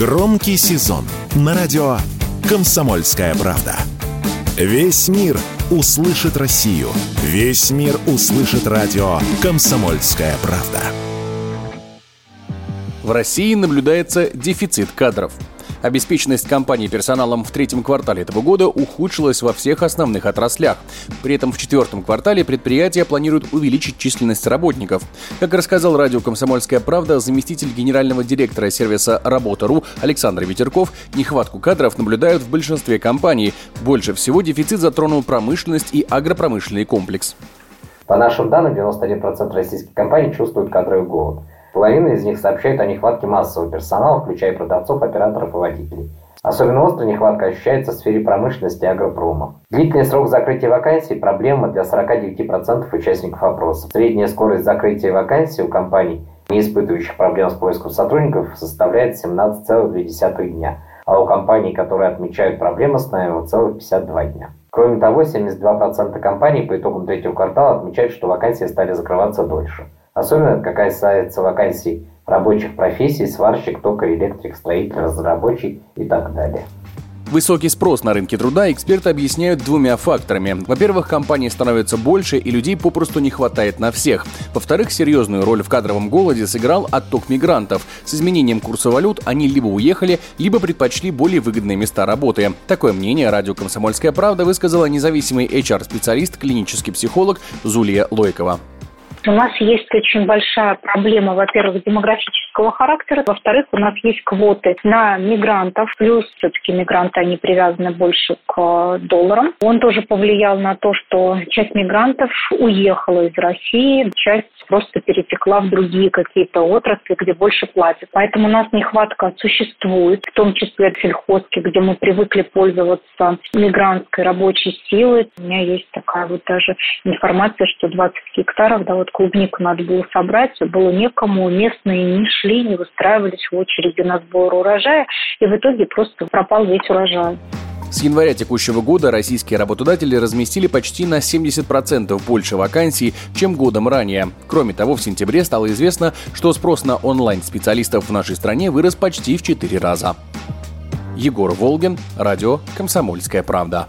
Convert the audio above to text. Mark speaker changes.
Speaker 1: Громкий сезон на радио «Комсомольская правда». Весь мир услышит Россию. Весь мир услышит радио «Комсомольская правда».
Speaker 2: В России наблюдается дефицит кадров. Обеспеченность компаний персоналом в третьем квартале этого года ухудшилась во всех основных отраслях. При этом в четвертом квартале предприятия планируют увеличить численность работников. Как рассказал радио «Комсомольская правда» заместитель генерального директора сервиса «Работа.ру» Александр Ветерков, нехватку кадров наблюдают в большинстве компаний. Больше всего дефицит затронул промышленность и агропромышленный комплекс.
Speaker 3: По нашим данным, 91% российских компаний чувствуют кадровый голод. Половина из них сообщает о нехватке массового персонала, включая продавцов, операторов и водителей. Особенно острая нехватка ощущается в сфере промышленности и агропрома. Длительный срок закрытия вакансий – проблема для 49% участников опроса. Средняя скорость закрытия вакансий у компаний, не испытывающих проблем с поиском сотрудников, составляет 17,2 дня, а у компаний, которые отмечают проблемы с наймом, целых 52 дня. Кроме того, 72% компаний по итогам третьего квартала отмечают, что вакансии стали закрываться дольше. Особенно это касается вакансий рабочих профессий, сварщик, токарь, электрик, строитель, разработчик и так далее.
Speaker 2: Высокий спрос на рынке труда эксперты объясняют двумя факторами. Во-первых, компаний становится больше и людей попросту не хватает на всех. Во-вторых, серьезную роль в кадровом голоде сыграл отток мигрантов. С изменением курса валют они либо уехали, либо предпочли более выгодные места работы. Такое мнение радио «Комсомольская правда» высказала независимый HR-специалист, клинический психолог Зулия Лойкова.
Speaker 4: У нас есть очень большая проблема, во-первых, демографического характера, во-вторых, у нас есть квоты на мигрантов, плюс все-таки мигранты, они привязаны больше к долларам. Он тоже повлиял на то, что часть мигрантов уехала из России, часть просто перетекла в другие какие-то отрасли, где больше платят. Поэтому у нас нехватка существует, в том числе в сельхозке, где мы привыкли пользоваться мигрантской рабочей силой. У меня есть такая вот даже информация, что 20 гектаров, да, вот клубнику надо было собрать, было некому, местные не шли, не выстраивались в очереди на сбор урожая, и в итоге просто пропал весь урожай.
Speaker 2: С января текущего года российские работодатели разместили почти на 70% больше вакансий, чем годом ранее. Кроме того, в сентябре стало известно, что спрос на онлайн-специалистов в нашей стране вырос почти в 4 раза. Егор Волгин, радио «Комсомольская правда».